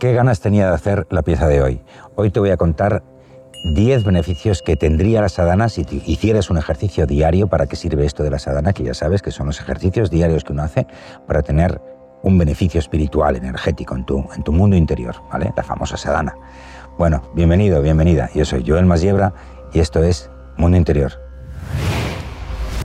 qué ganas tenía de hacer la pieza de hoy. Hoy te voy a contar 10 beneficios que tendría la sadhana si hicieras un ejercicio diario. ¿Para qué sirve esto de la sadhana? Que ya sabes que son los ejercicios diarios que uno hace para tener un beneficio espiritual, energético en tu, en tu mundo interior, ¿vale? La famosa sadhana. Bueno, bienvenido, bienvenida. Yo soy Joel Masiebra y esto es Mundo Interior.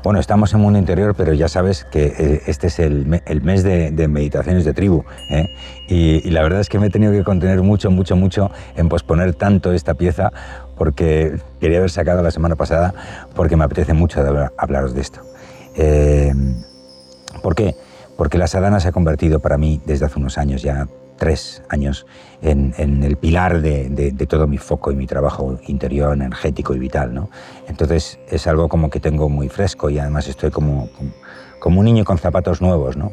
Bueno, estamos en Mundo Interior, pero ya sabes que eh, este es el, mes de, meditaciones de tribu. ¿eh? Y, la verdad es que me he tenido que contener mucho, mucho, mucho en posponer tanto esta pieza porque quería haber sacado la semana pasada porque me apetece mucho hablaros de esto. Eh, ¿Por qué? Porque la sadhana se ha convertido para mí desde hace unos años ya tres años en, el pilar de, todo mi foco y mi trabajo interior, energético y vital. ¿no? Entonces es algo como que tengo muy fresco y además estoy como, como, un niño con zapatos nuevos. ¿no?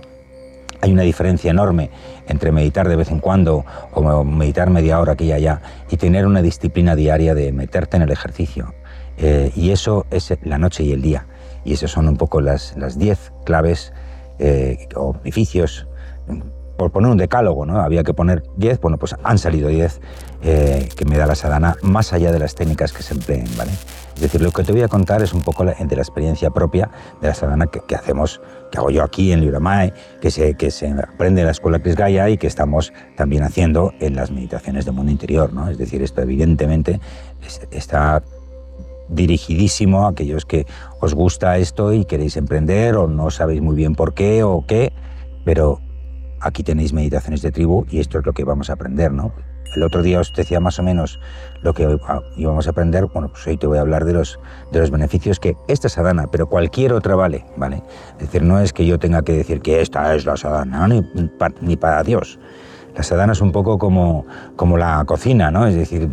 Hay una diferencia enorme entre meditar de vez en cuando o meditar media hora aquí y allá y tener una disciplina diaria de meterte en el ejercicio. Eh, y eso es la noche y el día. Y esas son un poco las 10 claves eh, o beneficios por poner un decálogo, ¿no? Había que poner 10, bueno, pues han salido 10 eh, que me da la sadhana, más allá de las técnicas que se empleen, ¿vale? Es decir, lo que te voy a contar es un poco de la experiencia propia de la sadhana que, hacemos, que hago yo aquí en Libramae, que se, que se aprende en la escuela Chris Gaia y que estamos también haciendo en las meditaciones de mundo interior, ¿no? Es decir, esto evidentemente está dirigidísimo a aquellos que os gusta esto y queréis emprender o no sabéis muy bien por qué o qué, pero aquí tenéis meditaciones de tribu y esto es lo que vamos a aprender, ¿no? El otro día os decía más o menos lo que íbamos a aprender, bueno, pues hoy te voy a hablar de los, de los beneficios que esta sadhana, pero cualquier otra vale, ¿vale? Es decir, no es que yo tenga que decir que esta es la sadhana, ni, para Dios. La sadhana es un poco como, como la cocina, ¿no? Es decir,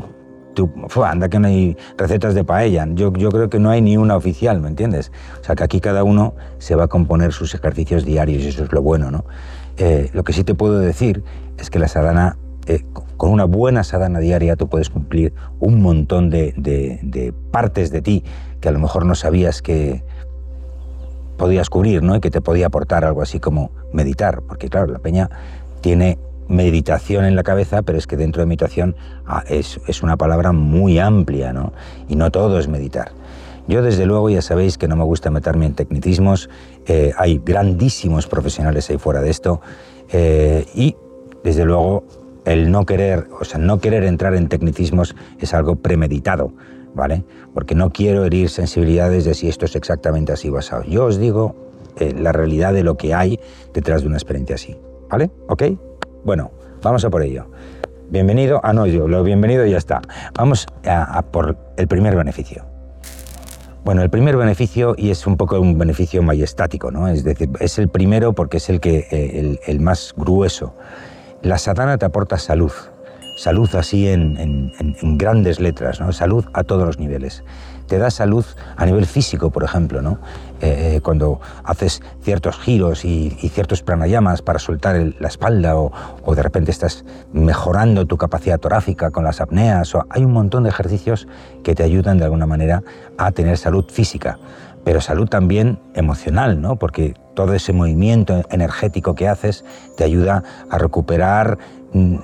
anda que no hay recetas de paella. Yo, yo creo que no hay ni una oficial, ¿me entiendes? O sea, que aquí cada uno se va a componer sus ejercicios diarios y eso es lo bueno, ¿no? Eh, lo que sí te puedo decir es que la sadhana, eh, con una buena sadhana diaria, tú puedes cumplir un montón de, partes de ti que a lo mejor no sabías que podías cubrir, ¿no? Y que te podía aportar algo así como meditar, porque claro, la peña tiene meditación en la cabeza, pero es que dentro de meditación ah, es, es, una palabra muy amplia, ¿no? Y no todo es meditar. Yo desde luego ya sabéis que no me gusta meterme en tecnicismos, eh, hay grandísimos profesionales ahí fuera de esto eh, y desde luego el no querer, o sea, no querer entrar en tecnicismos es algo premeditado, ¿vale? Porque no quiero herir sensibilidades de si esto es exactamente así basado. Yo os digo eh, la realidad de lo que hay detrás de una experiencia así, ¿vale? ¿Ok? Bueno, vamos a por ello. Bienvenido, ah no, yo lo bienvenido y ya está. Vamos a por el primer beneficio. Bueno, el primer beneficio, y es un poco un beneficio majestático, ¿no? es decir, es el primero porque es el, que, eh, el, más grueso. La sadhana te aporta salud, salud así en, grandes letras, ¿no? salud a todos los niveles te da salud a nivel físico, por ejemplo, ¿no? Eh, eh, cuando haces ciertos giros y, ciertos pranayamas para soltar la espalda o, de repente estás mejorando tu capacidad torácica con las apneas, o, hay un montón de ejercicios que te ayudan de alguna manera a tener salud física, pero salud también emocional, ¿no? porque todo ese movimiento energético que haces te ayuda a recuperar mm,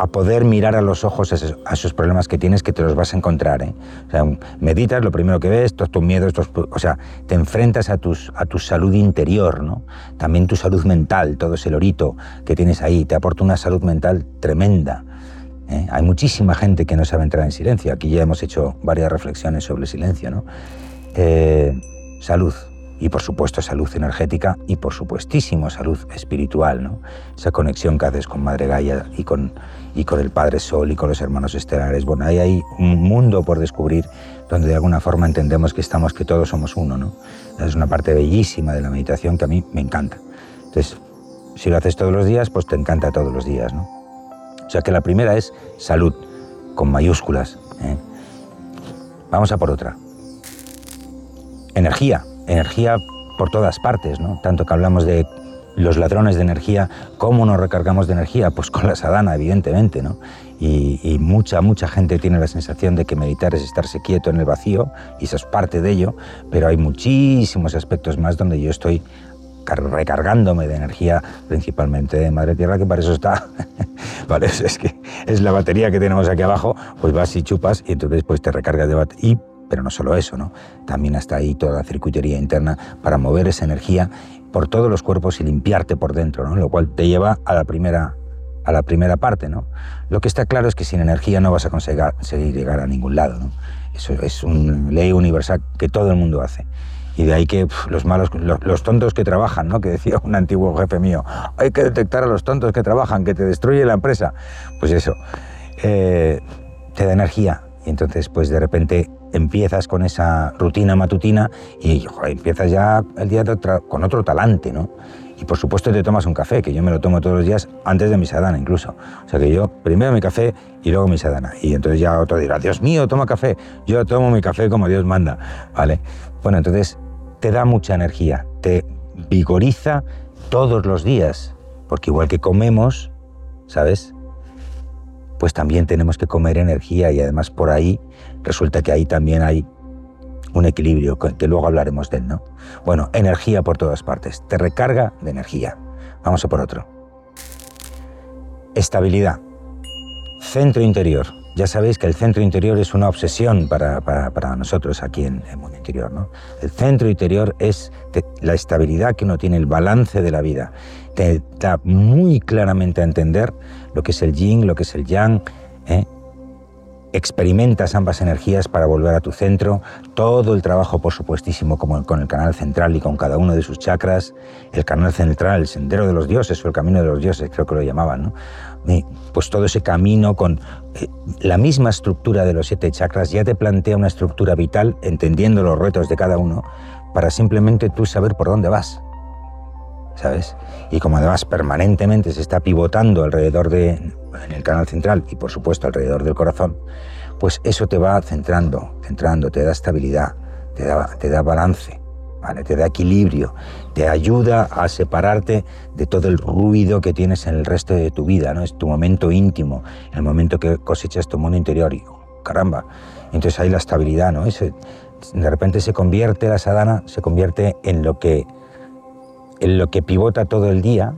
a poder mirar a los ojos a esos, problemas que tienes que te los vas a encontrar. ¿eh? O sea, meditas, lo primero que ves, todos tus miedos, o sea, te enfrentas a, tus, a tu salud interior, ¿no? también tu salud mental, todo ese lorito que tienes ahí, te aporta una salud mental tremenda. ¿eh? Hay muchísima gente que no sabe entrar en silencio. Aquí ya hemos hecho varias reflexiones sobre el silencio. ¿no? Eh, salud, y por supuesto salud energética y por supuestísimo salud espiritual, ¿no? Esa conexión que haces con Madre Gaia y con, y con el Padre Sol y con los hermanos estelares. Bueno, ahí hay un mundo por descubrir donde de alguna forma entendemos que estamos, que todos somos uno, ¿no? Es una parte bellísima de la meditación que a mí me encanta. Entonces, si lo haces todos los días, pues te encanta todos los días, ¿no? O sea que la primera es salud, con mayúsculas. ¿eh? Vamos a por otra. Energía energía por todas partes, ¿no? Tanto que hablamos de los ladrones de energía, ¿cómo nos recargamos de energía? Pues con la sadhana, evidentemente, ¿no? Y, mucha, mucha gente tiene la sensación de que meditar es estarse quieto en el vacío, y eso es parte de ello, pero hay muchísimos aspectos más donde yo estoy recargándome de energía, principalmente de Madre Tierra, que para eso está ¿vale? Es que es la batería que tenemos aquí abajo, pues vas y chupas y entonces pues te recargas de batería. Pero no solo eso, ¿no? También está ahí toda la circuitería interna para mover esa energía por todos los cuerpos y limpiarte por dentro, ¿no? Lo cual te lleva a la primera, a la primera parte, ¿no? Lo que está claro es que sin energía no vas a conseguir llegar a ningún lado, ¿no? Eso es una ley universal que todo el mundo hace. Y de ahí que los malos, los, tontos que trabajan, ¿no? Que decía un antiguo jefe mío, hay que detectar a los tontos que trabajan, que te destruye la empresa. Pues eso, eh, te da energía. Y entonces, pues de repente empiezas con esa rutina matutina y empiezas ya el día con otro talante, ¿no? Y por supuesto te tomas un café, que yo me lo tomo todos los días antes de mi sadana incluso. O sea que yo primero mi café y luego mi sadana. Y entonces ya otro dirá, Dios mío, toma café. Yo tomo mi café como Dios manda, ¿vale? Bueno, entonces te da mucha energía, te vigoriza todos los días, porque igual que comemos, ¿sabes? Pues también tenemos que comer energía y además por ahí resulta que ahí también hay un equilibrio, que luego hablaremos de él, ¿no? Bueno, energía por todas partes, te recarga de energía. Vamos a por otro. Estabilidad. Centro interior. Ya sabéis que el centro interior es una obsesión para, para, nosotros aquí en el mundo interior. ¿no? El centro interior es la estabilidad que uno tiene, el balance de la vida. Te da muy claramente a entender lo que es el yin, lo que es el yang, ¿eh? Experimentas ambas energías para volver a tu centro, todo el trabajo por supuestísimo como con el canal central y con cada uno de sus chakras, el canal central, el sendero de los dioses o el camino de los dioses, creo que lo llamaban, ¿no? pues todo ese camino con eh, la misma estructura de los siete chakras ya te plantea una estructura vital, entendiendo los retos de cada uno, para simplemente tú saber por dónde vas. Y como además permanentemente se está pivotando alrededor de, en el canal central y por supuesto alrededor del corazón, pues eso te va centrando, centrando, te da estabilidad, te da, balance te da equilibrio, te ayuda a separarte de todo el ruido que tienes en el resto de tu vida, ¿no? Es tu momento íntimo, el momento que cosechas tu mundo interior y caramba, entonces hay la estabilidad, ¿no? de repente se convierte la sadhana, se convierte en lo que en lo que pivota todo el día,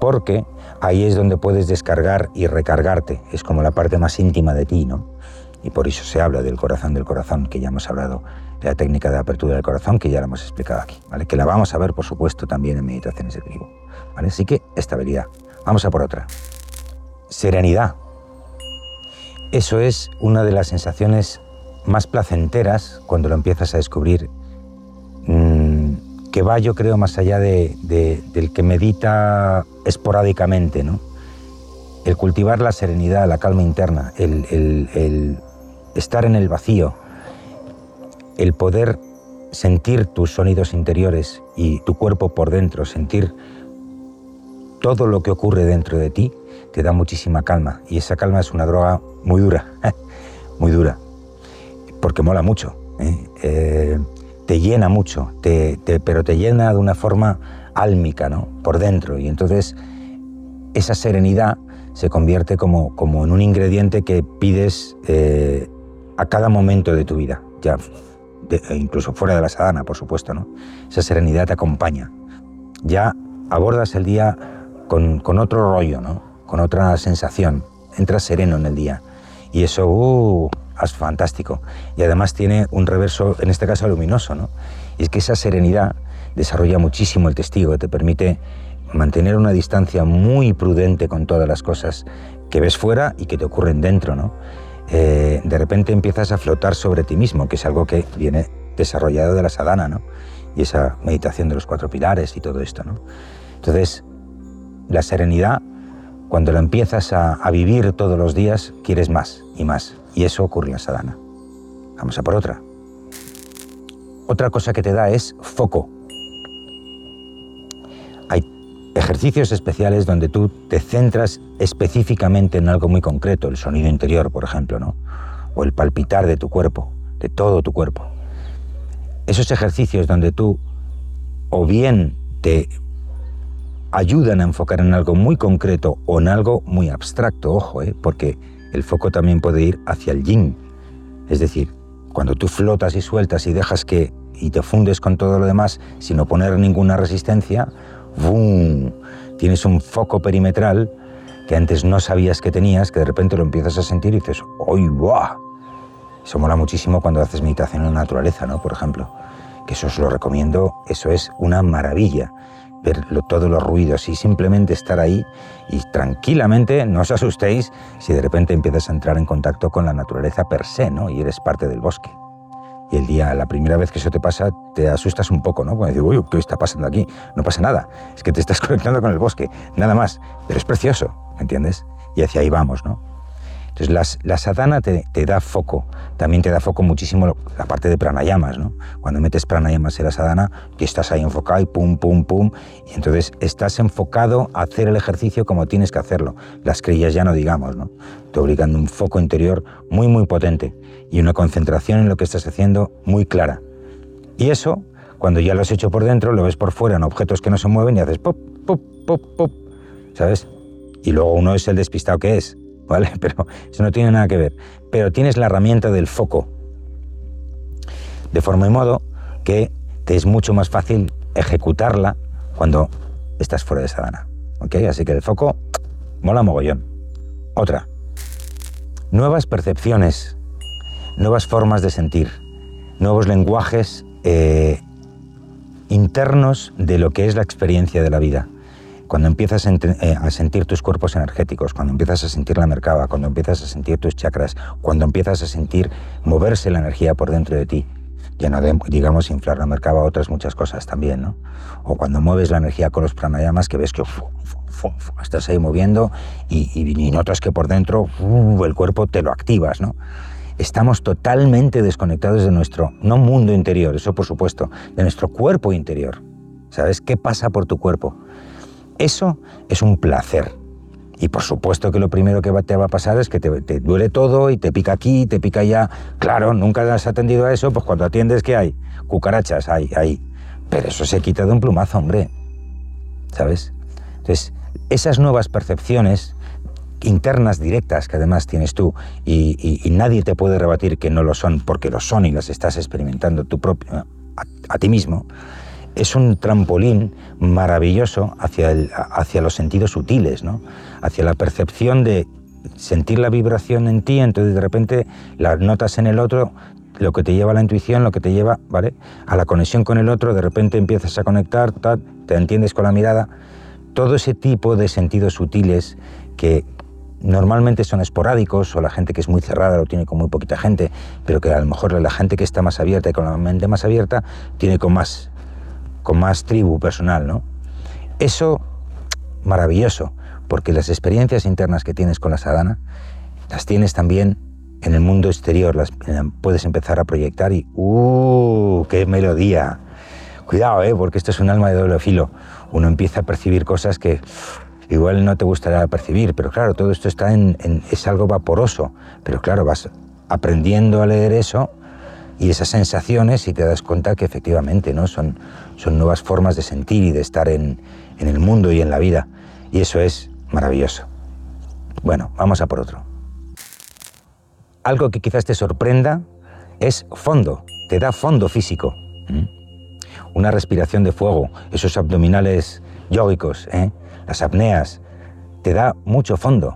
porque ahí es donde puedes descargar y recargarte, es como la parte más íntima de ti, ¿no? Y por eso se habla del corazón del corazón, que ya hemos hablado de la técnica de apertura del corazón, que ya la hemos explicado aquí, ¿vale? Que la vamos a ver, por supuesto, también en meditaciones del vivo, ¿vale? Así que estabilidad. Vamos a por otra. Serenidad. Eso es una de las sensaciones más placenteras cuando lo empiezas a descubrir, que va, yo creo, más allá de, del que medita esporádicamente, ¿no? El cultivar la serenidad, la calma interna, el, estar en el vacío, el poder sentir tus sonidos interiores y tu cuerpo por dentro, sentir todo lo que ocurre dentro de ti, te da muchísima calma. Y esa calma es una droga muy dura, muy dura, porque mola mucho, ¿eh? Eh, te llena mucho, pero te llena de una forma álmica, ¿no? Por dentro. Y entonces esa serenidad se convierte como, como en un ingrediente que pides eh, a cada momento de tu vida. Ya e incluso fuera de la sadana, por supuesto, ¿no? Esa serenidad te acompaña. Ya abordas el día con, con otro rollo, ¿no? Con otra sensación. Entras sereno en el día. Y eso, uh, es fantástico. Y además tiene un reverso, en este caso luminoso, ¿no? Y es que esa serenidad desarrolla muchísimo el testigo, te permite mantener una distancia muy prudente con todas las cosas que ves fuera y que te ocurren dentro, ¿no? Eh, de repente empiezas a flotar sobre ti mismo, que es algo que viene desarrollado de la sadhana, ¿no? Y esa meditación de los cuatro pilares y todo esto, ¿no? Entonces, la serenidad, cuando la empiezas a, vivir todos los días, quieres más y más. Y eso ocurre en sadhana. Vamos a por otra. Otra cosa que te da es foco. Hay ejercicios especiales donde tú te centras específicamente en algo muy concreto, el sonido interior, por ejemplo, ¿no? o el palpitar de tu cuerpo, de todo tu cuerpo. Esos ejercicios donde tú o bien te ayudan a enfocar en algo muy concreto o en algo muy abstracto, ojo, ¿eh? porque el foco también puede ir hacia el yin. Es decir, cuando tú flotas y sueltas y dejas que y te fundes con todo lo demás sin oponer ninguna resistencia, ¡boom! tienes un foco perimetral que antes no sabías que tenías, que de repente lo empiezas a sentir y dices, ¡ay, buah! Eso mola muchísimo cuando haces meditación en la naturaleza, ¿no? Por ejemplo, que eso os lo recomiendo, eso es una maravilla ver todos los ruidos y simplemente estar ahí y tranquilamente, no os asustéis si de repente empiezas a entrar en contacto con la naturaleza per se, ¿no? Y eres parte del bosque. Y el día, la primera vez que eso te pasa, te asustas un poco, ¿no? Cuando dices, uy, ¿qué está pasando aquí? No pasa nada, es que te estás conectando con el bosque, nada más. Pero es precioso, ¿me entiendes? Y hacia ahí vamos, ¿no? Entonces, la sadhana te, da foco, también te da foco muchísimo la parte de pranayamas, ¿no? Cuando metes pranayamas en la sadhana, que estás ahí enfocado y pum, pum, pum, y entonces estás enfocado a hacer el ejercicio como tienes que hacerlo. Las crillas ya no digamos, ¿no? Te obligando un foco interior muy, muy potente y una concentración en lo que estás haciendo muy clara. Y eso, cuando ya lo has hecho por dentro, lo ves por fuera en objetos que no se mueven y haces pop, pop, pop, pop, ¿sabes? Y luego uno es el despistado que es, ¿vale? Pero eso no tiene nada que ver. Pero tienes la herramienta del foco. De forma y modo que te es mucho más fácil ejecutarla cuando estás fuera de sadhana. ¿Ok? Así que el foco mola mogollón. Otra. Nuevas percepciones, nuevas formas de sentir, nuevos lenguajes eh, internos de lo que es la experiencia de la vida cuando empiezas eh, a sentir tus cuerpos energéticos, cuando empiezas a sentir la mercaba, cuando empiezas a sentir tus chakras, cuando empiezas a sentir moverse la energía por dentro de ti, ya no digamos inflar la mercaba, otras muchas cosas también, ¿no? O cuando mueves la energía con los pranayamas, que ves que estás ahí moviendo y, notas que por dentro el cuerpo te lo activas, ¿no? Estamos totalmente desconectados de nuestro, no mundo interior, eso por supuesto, de nuestro cuerpo interior. ¿Sabes qué pasa por tu cuerpo? Eso es un placer. Y por supuesto que lo primero que te va a pasar es que te, duele todo y te pica aquí, te pica allá. Claro, nunca has atendido a eso, pues cuando atiendes, ¿qué hay? Cucarachas, hay, hay. Pero eso se quita de un plumazo, hombre. ¿Sabes? Entonces, esas nuevas percepciones internas directas que además tienes tú y, nadie te puede rebatir que no lo son porque lo son y las estás experimentando tú propio, a ti mismo, es un trampolín maravilloso hacia, hacia los sentidos sutiles, ¿no? hacia la percepción de sentir la vibración en ti, entonces de repente las notas en el otro, lo que te lleva a la intuición, lo que te lleva ¿vale? a la conexión con el otro, de repente empiezas a conectar, te entiendes con la mirada, todo ese tipo de sentidos sutiles que normalmente son esporádicos o la gente que es muy cerrada lo tiene con muy poquita gente, pero que a lo mejor la gente que está más abierta y con la mente más abierta tiene con más con más tribu personal, ¿no? Eso, maravilloso, porque las experiencias internas que tienes con la sadhana, las tienes también en el mundo exterior, las puedes empezar a proyectar y ¡uh! ¡Qué melodía! Cuidado, ¿eh? porque esto es un alma de doble filo. Uno empieza a percibir cosas que igual no te gustaría percibir, pero claro, todo esto está en, es algo vaporoso, pero claro, vas aprendiendo a leer eso y esas sensaciones y te das cuenta que efectivamente ¿no? son, son nuevas formas de sentir y de estar en, en el mundo y en la vida. Y eso es maravilloso. Bueno, vamos a por otro. Algo que quizás te sorprenda es fondo, te da fondo físico. Una respiración de fuego, esos abdominales yógicos, ¿eh? las apneas, te da mucho fondo.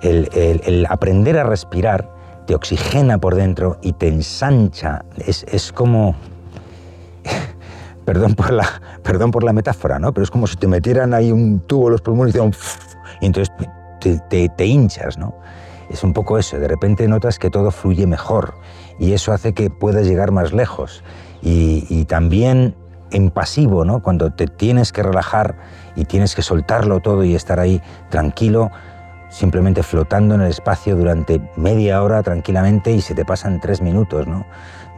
El, el aprender a respirar te oxigena por dentro y te ensancha. Es, como... perdón, por la, perdón por la metáfora, ¿no? Pero es como si te metieran ahí un tubo en los pulmones y, y entonces te, te, hinchas, ¿no? Es un poco eso, de repente notas que todo fluye mejor y eso hace que puedas llegar más lejos. Y, y también en pasivo, ¿no? Cuando te tienes que relajar y tienes que soltarlo todo y estar ahí tranquilo, simplemente flotando en el espacio durante media hora tranquilamente y se te pasan tres minutos, ¿no?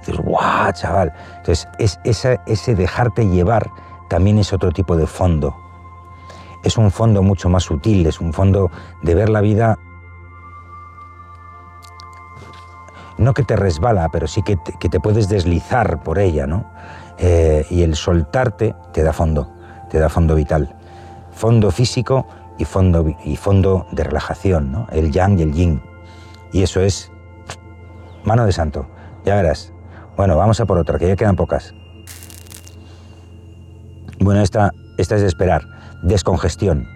dices, ¡guau, chaval! Entonces, es, ese dejarte llevar también es otro tipo de fondo. Es un fondo mucho más sutil, es un fondo de ver la vida no que te resbala, pero sí que te, puedes deslizar por ella, ¿no? Eh, y el soltarte te da fondo, te da fondo vital. Fondo físico, y fondo, y fondo de relajación, ¿no? el yang y el yin. Y eso es mano de santo, ya verás. Bueno, vamos a por otra, que ya quedan pocas. Bueno, esta, esta es de esperar, descongestión.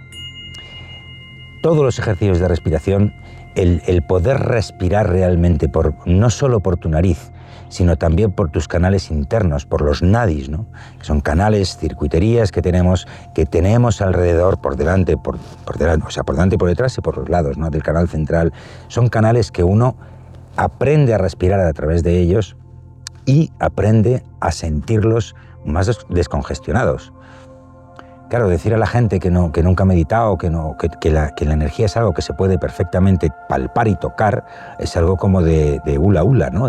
todos los ejercicios de respiración, el, poder respirar realmente, por, no solo por tu nariz, sino también por tus canales internos, por los nadis, ¿no? que son canales, circuiterías que tenemos, que tenemos alrededor, por delante, por, por delante, o sea, por delante por detrás y por los lados ¿no? del canal central. Son canales que uno aprende a respirar a través de ellos y aprende a sentirlos más descongestionados. Claro, decir a la gente que, no, que nunca ha meditado, que, no, que, la, que, la, energía es algo que se puede perfectamente palpar y tocar, es algo como de, de hula hula, ¿no?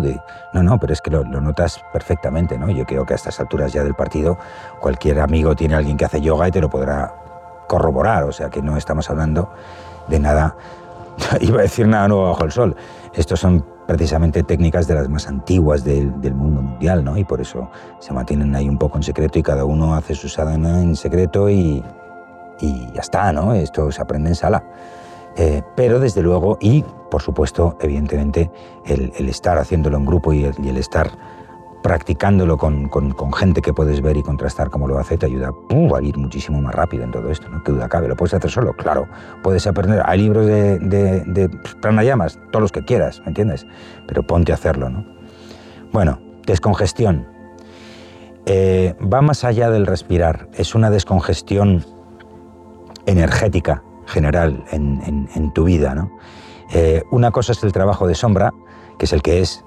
No, no, pero es que lo, notas perfectamente, ¿no? Yo creo que a estas alturas ya del partido cualquier amigo tiene alguien que hace yoga y te lo podrá corroborar, o sea que no estamos hablando de nada, iba a decir nada nuevo bajo el sol. Estos son precisamente técnicas de las más antiguas del, del, mundo mundial, ¿no? Y por eso se mantienen ahí un poco en secreto y cada uno hace su sadhana en secreto y, y ya está, ¿no? Esto se aprende en sala. Eh, pero desde luego, y por supuesto, evidentemente, el, el estar haciéndolo en grupo y el, y el estar practicándolo con, con, gente que puedes ver y contrastar cómo lo hace, te ayuda uh, a ir muchísimo más rápido en todo esto, ¿no? ¿Qué duda cabe? ¿Lo puedes hacer solo? Claro. Puedes aprender. Hay libros de, de, pranayamas, todos los que quieras, ¿me entiendes? Pero ponte a hacerlo, ¿no? Bueno, descongestión. Eh, va más allá del respirar. Es una descongestión energética general en, en, en tu vida, ¿no? Eh, una cosa es el trabajo de sombra, que es el que es.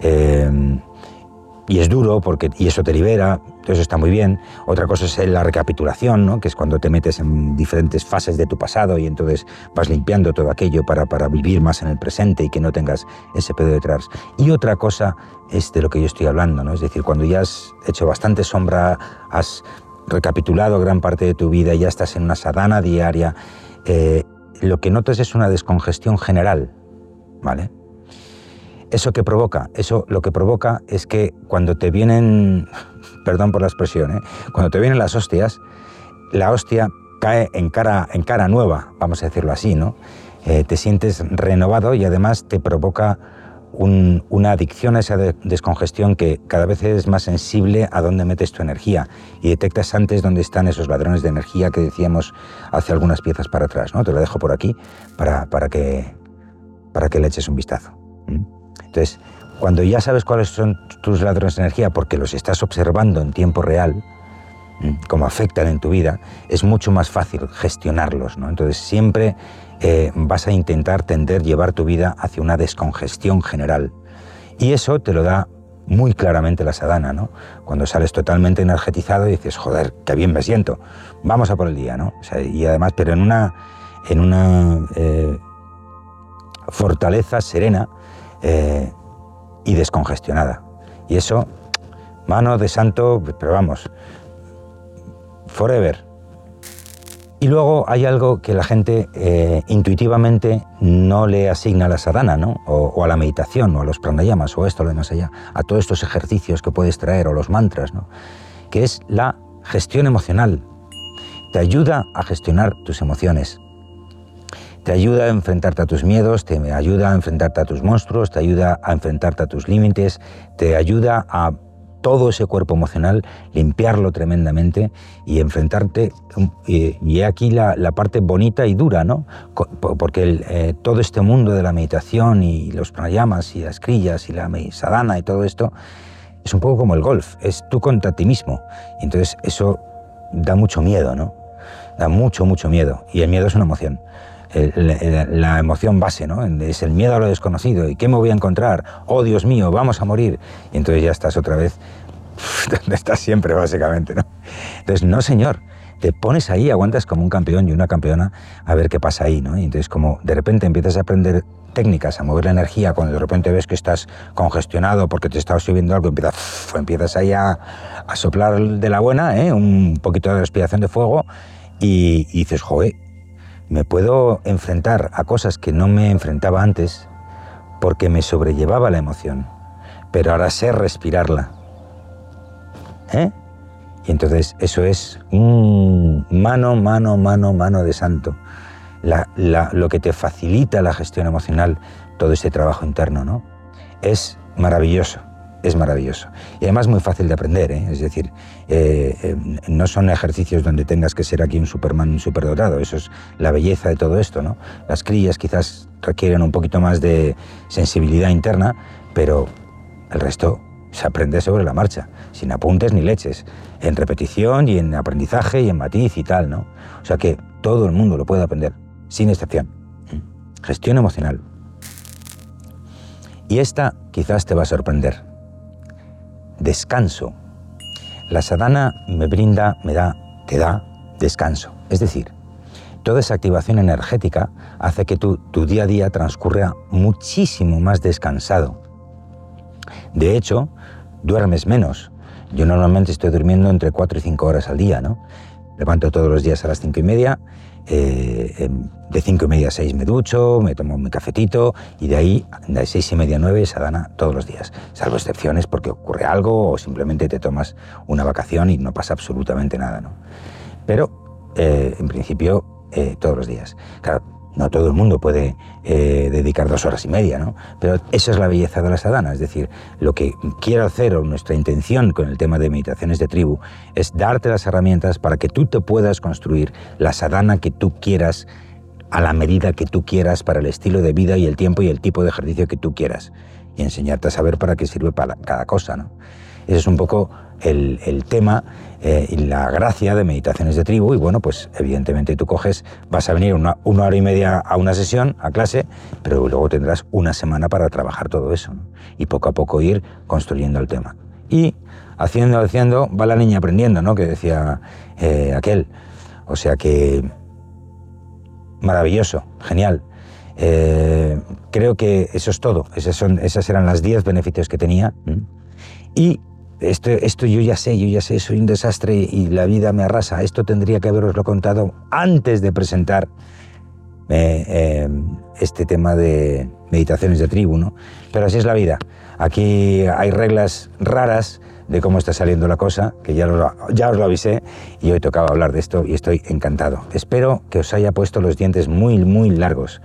Eh, y es duro porque y eso te libera, eso está muy bien. Otra cosa es la recapitulación, ¿no? que es cuando te metes en diferentes fases de tu pasado y entonces vas limpiando todo aquello para, para vivir más en el presente y que no tengas ese pedo detrás. Y otra cosa es de lo que yo estoy hablando, ¿no? es decir, cuando ya has hecho bastante sombra, has recapitulado gran parte de tu vida, ya estás en una sadhana diaria, eh, lo que notas es una descongestión general, ¿vale? ¿Eso que provoca? Eso lo que provoca es que cuando te vienen, perdón por la expresión, ¿eh? cuando te vienen las hostias, la hostia cae en cara, en cara nueva, vamos a decirlo así, ¿no? Eh, te sientes renovado y además te provoca un, una adicción a esa de, descongestión que cada vez es más sensible a dónde metes tu energía y detectas antes dónde están esos ladrones de energía que decíamos hace algunas piezas para atrás, ¿no? Te lo dejo por aquí para, para, que, para que le eches un vistazo. Entonces, cuando ya sabes cuáles son tus ladrones de energía, porque los estás observando en tiempo real, cómo afectan en tu vida, es mucho más fácil gestionarlos. ¿no? Entonces, siempre eh, vas a intentar tender llevar tu vida hacia una descongestión general. Y eso te lo da muy claramente la sadhana, ¿no? Cuando sales totalmente energetizado y dices, joder, qué bien me siento, vamos a por el día, ¿no? O sea, y además, pero en una, en una eh, fortaleza serena, eh, y descongestionada. Y eso, mano de santo, pero vamos, forever. Y luego hay algo que la gente eh, intuitivamente no le asigna a la sadhana, ¿no? O, a la meditación, o a los pranayamas, o esto, lo demás allá, a todos estos ejercicios que puedes traer, o los mantras, ¿no? Que es la gestión emocional. Te ayuda a gestionar tus emociones, te ayuda a enfrentarte a tus miedos, te ayuda a enfrentarte a tus monstruos, te ayuda a enfrentarte a tus límites, te ayuda a todo ese cuerpo emocional, limpiarlo tremendamente y enfrentarte. Y, aquí la, la, parte bonita y dura, ¿no? Porque el, eh, todo este mundo de la meditación y los pranayamas y las crillas y la sadhana y todo esto es un poco como el golf, es tú contra ti mismo. Y entonces eso da mucho miedo, ¿no? Da mucho, mucho miedo. Y el miedo es una emoción el, la emoción base, ¿no? Es el miedo a lo desconocido. ¿Y qué me voy a encontrar? Oh, Dios mío, vamos a morir. Y entonces ya estás otra vez donde estás siempre, básicamente, ¿no? Entonces, no, señor. Te pones ahí, aguantas como un campeón y una campeona a ver qué pasa ahí, ¿no? Y entonces, como de repente empiezas a aprender técnicas, a mover la energía, cuando de repente ves que estás congestionado porque te está subiendo algo, empiezas, empiezas ahí a, a soplar de la buena, ¿eh? un poquito de respiración de fuego y, y dices, joder, me puedo enfrentar a cosas que no me enfrentaba antes porque me sobrellevaba la emoción, pero ahora sé respirarla. ¿Eh? Y entonces eso es un mano, mano, mano, mano de santo. Lo que te facilita la gestión emocional, todo ese trabajo interno, ¿no? Es maravilloso. Es maravilloso. Y además muy fácil de aprender, ¿eh? es decir, eh, eh, no son ejercicios donde tengas que ser aquí un Superman, un superdotado, eso es la belleza de todo esto, ¿no? Las crillas quizás requieren un poquito más de sensibilidad interna, pero el resto se aprende sobre la marcha, sin apuntes ni leches, en repetición y en aprendizaje y en matiz y tal, ¿no? O sea que todo el mundo lo puede aprender, sin excepción. Gestión emocional. Y esta quizás te va a sorprender. Descanso. La sadhana me brinda, me da, te da descanso. Es decir, toda esa activación energética hace que tu, tu día a día transcurra muchísimo más descansado. De hecho, duermes menos. Yo normalmente estoy durmiendo entre 4 y 5 horas al día, ¿no? Levanto todos los días a las 5 y media, eh, em, de 5 y media a 6 me ducho, me tomo mi cafetito y de ahí, de 6 y media a 9, sadhana todos los días. Salvo excepciones porque ocurre algo o simplemente te tomas una vacación y no pasa absolutamente nada, ¿no? Pero, eh, en principio, eh, todos los días. Claro, no todo el mundo puede eh, dedicar dos horas y media, ¿no? Pero esa es la belleza de la sadhana, es decir, lo que quiero hacer o nuestra intención con el tema de meditaciones de tribu es darte las herramientas para que tú te puedas construir la sadhana que tú quieras a la medida que tú quieras para el estilo de vida y el tiempo y el tipo de ejercicio que tú quieras y enseñarte a saber para qué sirve para cada cosa, ¿no? Ese es un poco el, tema eh, y la gracia de meditaciones de tribu. Y bueno, pues evidentemente tú coges, vas a venir una, hora y media a una sesión, a clase, pero luego tendrás una semana para trabajar todo eso. Y poco a poco ir construyendo el tema. Y haciendo, haciendo, va la niña aprendiendo, ¿no? Que decía eh, aquel. O sea que maravilloso, genial. Eh, creo que eso es todo. Esas, son, esas eran las 10 beneficios que tenía. Y esto, esto yo ya sé, yo ya sé, soy un desastre y la vida me arrasa. Esto tendría que haberoslo contado antes de presentar eh, eh, este tema de meditaciones de tribu, ¿no? Pero así es la vida. Aquí hay reglas raras de cómo está saliendo la cosa, que ya, lo, ya os lo avisé y hoy tocaba hablar de esto y estoy encantado. Espero que os haya puesto los dientes muy, muy largos.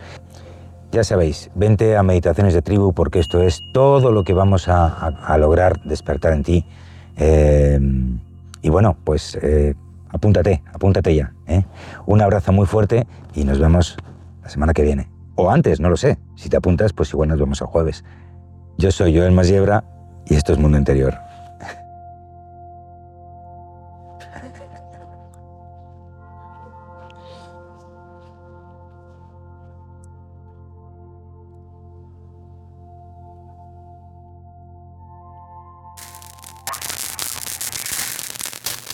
Ya sabéis, vente a Meditaciones de Tribu porque esto es todo lo que vamos a lograr despertar en ti. Eh, y bueno, pues eh, apúntate, apúntate ya. ¿eh? Un abrazo muy fuerte y nos vemos la semana que viene. O antes, no lo sé. Si te apuntas, pues igual nos vemos el jueves. Yo soy Joel Masiebra y esto es Mundo Interior.